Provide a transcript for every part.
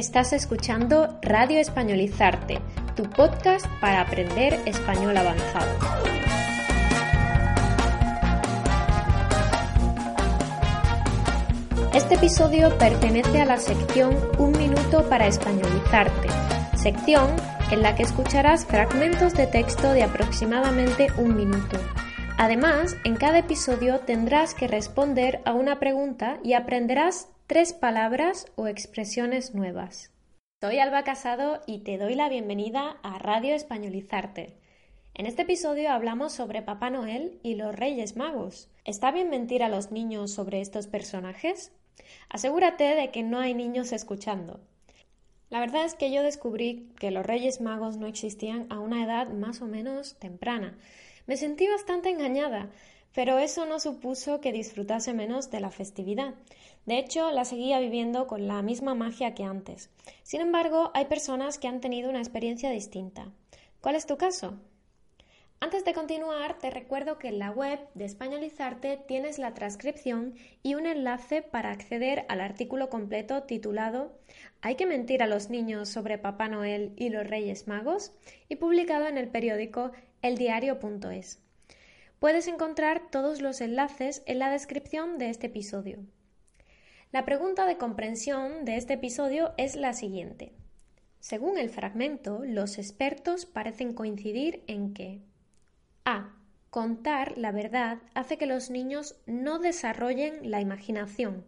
Estás escuchando Radio Españolizarte, tu podcast para aprender español avanzado. Este episodio pertenece a la sección Un minuto para españolizarte, sección en la que escucharás fragmentos de texto de aproximadamente un minuto. Además, en cada episodio tendrás que responder a una pregunta y aprenderás tres palabras o expresiones nuevas. Soy Alba Casado y te doy la bienvenida a Radio Españolizarte. En este episodio hablamos sobre Papá Noel y los Reyes Magos. ¿Está bien mentir a los niños sobre estos personajes? Asegúrate de que no hay niños escuchando. La verdad es que yo descubrí que los Reyes Magos no existían a una edad más o menos temprana. Me sentí bastante engañada, pero eso no supuso que disfrutase menos de la festividad. De hecho, la seguía viviendo con la misma magia que antes. Sin embargo, hay personas que han tenido una experiencia distinta. ¿Cuál es tu caso? Antes de continuar, te recuerdo que en la web de Españolizarte tienes la transcripción y un enlace para acceder al artículo completo titulado ¿Hay que mentir a los niños sobre Papá Noel y los Reyes Magos? y publicado en el periódico eldiario.es. Puedes encontrar todos los enlaces en la descripción de este episodio. La pregunta de comprensión de este episodio es la siguiente. Según el fragmento, los expertos parecen coincidir en que a. Contar la verdad hace que los niños no desarrollen la imaginación.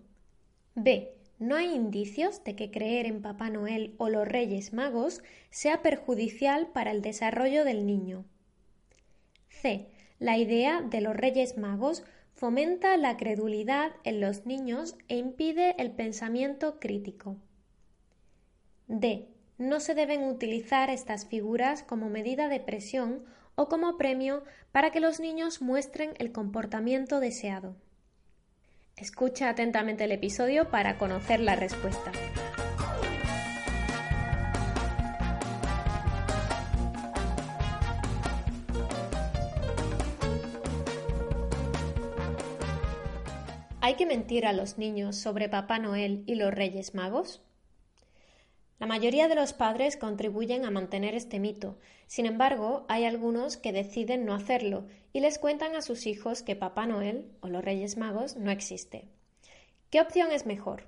B. No hay indicios de que creer en Papá Noel o los Reyes Magos sea perjudicial para el desarrollo del niño. C. La idea de los Reyes Magos fomenta la credulidad en los niños e impide el pensamiento crítico. D. No se deben utilizar estas figuras como medida de presión o como premio para que los niños muestren el comportamiento deseado. Escucha atentamente el episodio para conocer la respuesta. ¿Hay que mentir a los niños sobre Papá Noel y los Reyes Magos? La mayoría de los padres contribuyen a mantener este mito. Sin embargo, hay algunos que deciden no hacerlo y les cuentan a sus hijos que Papá Noel o los Reyes Magos no existe. ¿Qué opción es mejor?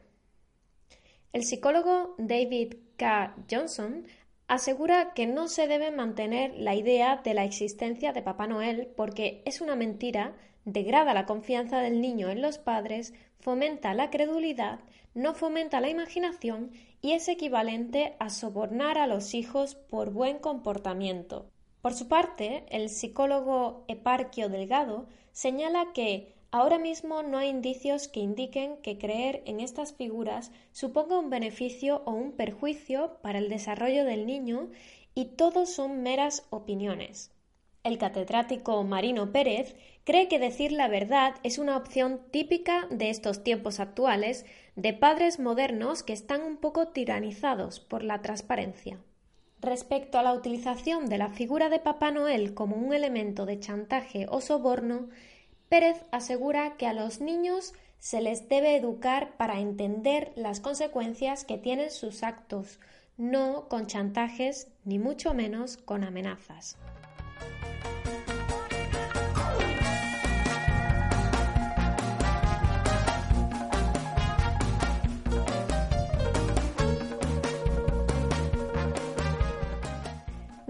El psicólogo David K. Johnson asegura que no se debe mantener la idea de la existencia de Papá Noel porque es una mentira, degrada la confianza del niño en los padres, fomenta la credulidad, no fomenta la imaginación y es equivalente a sobornar a los hijos por buen comportamiento. Por su parte, el psicólogo Eparquio Delgado señala que ahora mismo no hay indicios que indiquen que creer en estas figuras suponga un beneficio o un perjuicio para el desarrollo del niño y todos son meras opiniones. El catedrático Marino Pérez cree que decir la verdad es una opción típica de estos tiempos actuales de padres modernos que están un poco tiranizados por la transparencia. Respecto a la utilización de la figura de Papá Noel como un elemento de chantaje o soborno, Pérez asegura que a los niños se les debe educar para entender las consecuencias que tienen sus actos, no con chantajes ni mucho menos con amenazas.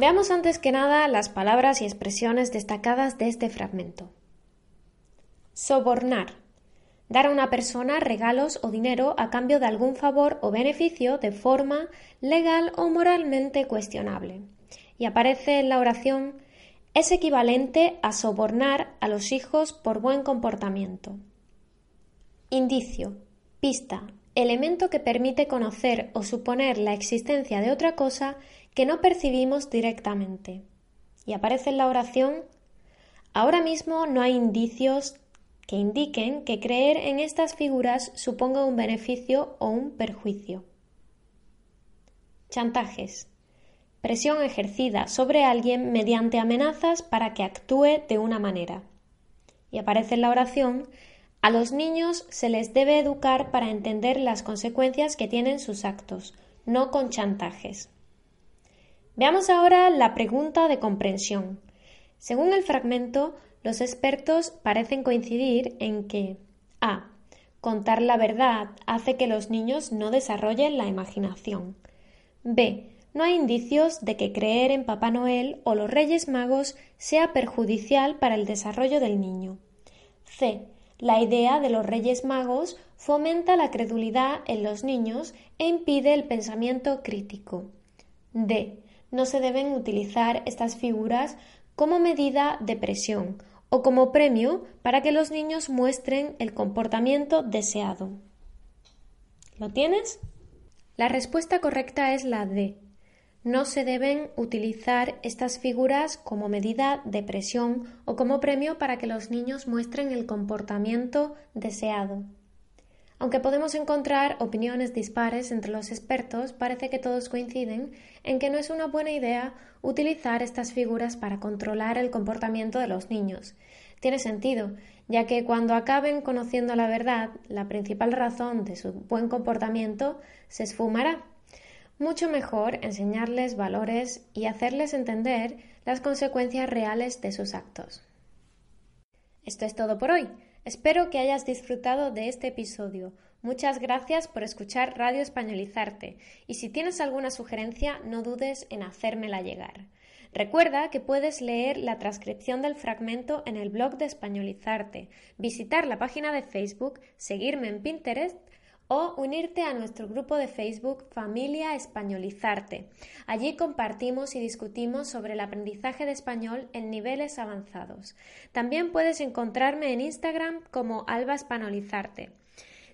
Veamos antes que nada las palabras y expresiones destacadas de este fragmento. Sobornar. Dar a una persona regalos o dinero a cambio de algún favor o beneficio de forma legal o moralmente cuestionable. Y aparece en la oración es equivalente a sobornar a los hijos por buen comportamiento. Indicio, pista, elemento que permite conocer o suponer la existencia de otra cosa que no percibimos directamente. Y aparece en la oración Ahora mismo no hay indicios que indiquen que creer en estas figuras suponga un beneficio o un perjuicio. Chantajes. Presión ejercida sobre alguien mediante amenazas para que actúe de una manera. Y aparece en la oración a los niños se les debe educar para entender las consecuencias que tienen sus actos, no con chantajes. Veamos ahora la pregunta de comprensión. Según el fragmento, los expertos parecen coincidir en que a. Contar la verdad hace que los niños no desarrollen la imaginación. b. No hay indicios de que creer en Papá Noel o los Reyes Magos sea perjudicial para el desarrollo del niño. c. La idea de los Reyes Magos fomenta la credulidad en los niños e impide el pensamiento crítico. D. No se deben utilizar estas figuras como medida de presión o como premio para que los niños muestren el comportamiento deseado. ¿Lo tienes? La respuesta correcta es la D. No se deben utilizar estas figuras como medida de presión o como premio para que los niños muestren el comportamiento deseado. Aunque podemos encontrar opiniones dispares entre los expertos, parece que todos coinciden en que no es una buena idea utilizar estas figuras para controlar el comportamiento de los niños. Tiene sentido, ya que cuando acaben conociendo la verdad, la principal razón de su buen comportamiento se esfumará. Mucho mejor enseñarles valores y hacerles entender las consecuencias reales de sus actos. Esto es todo por hoy. Espero que hayas disfrutado de este episodio. Muchas gracias por escuchar Radio Españolizarte y si tienes alguna sugerencia no dudes en hacérmela llegar. Recuerda que puedes leer la transcripción del fragmento en el blog de Españolizarte, visitar la página de Facebook, seguirme en Pinterest o unirte a nuestro grupo de Facebook Familia Españolizarte. Allí compartimos y discutimos sobre el aprendizaje de español en niveles avanzados. También puedes encontrarme en Instagram como Alba Españolizarte.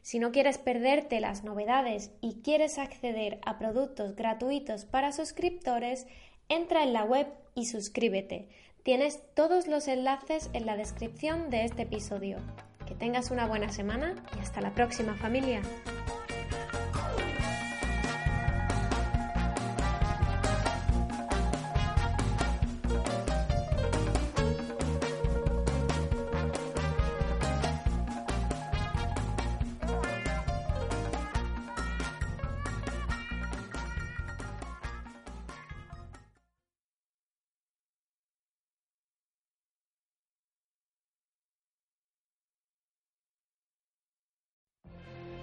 Si no quieres perderte las novedades y quieres acceder a productos gratuitos para suscriptores, entra en la web y suscríbete. Tienes todos los enlaces en la descripción de este episodio. Tengas una buena semana y hasta la próxima familia.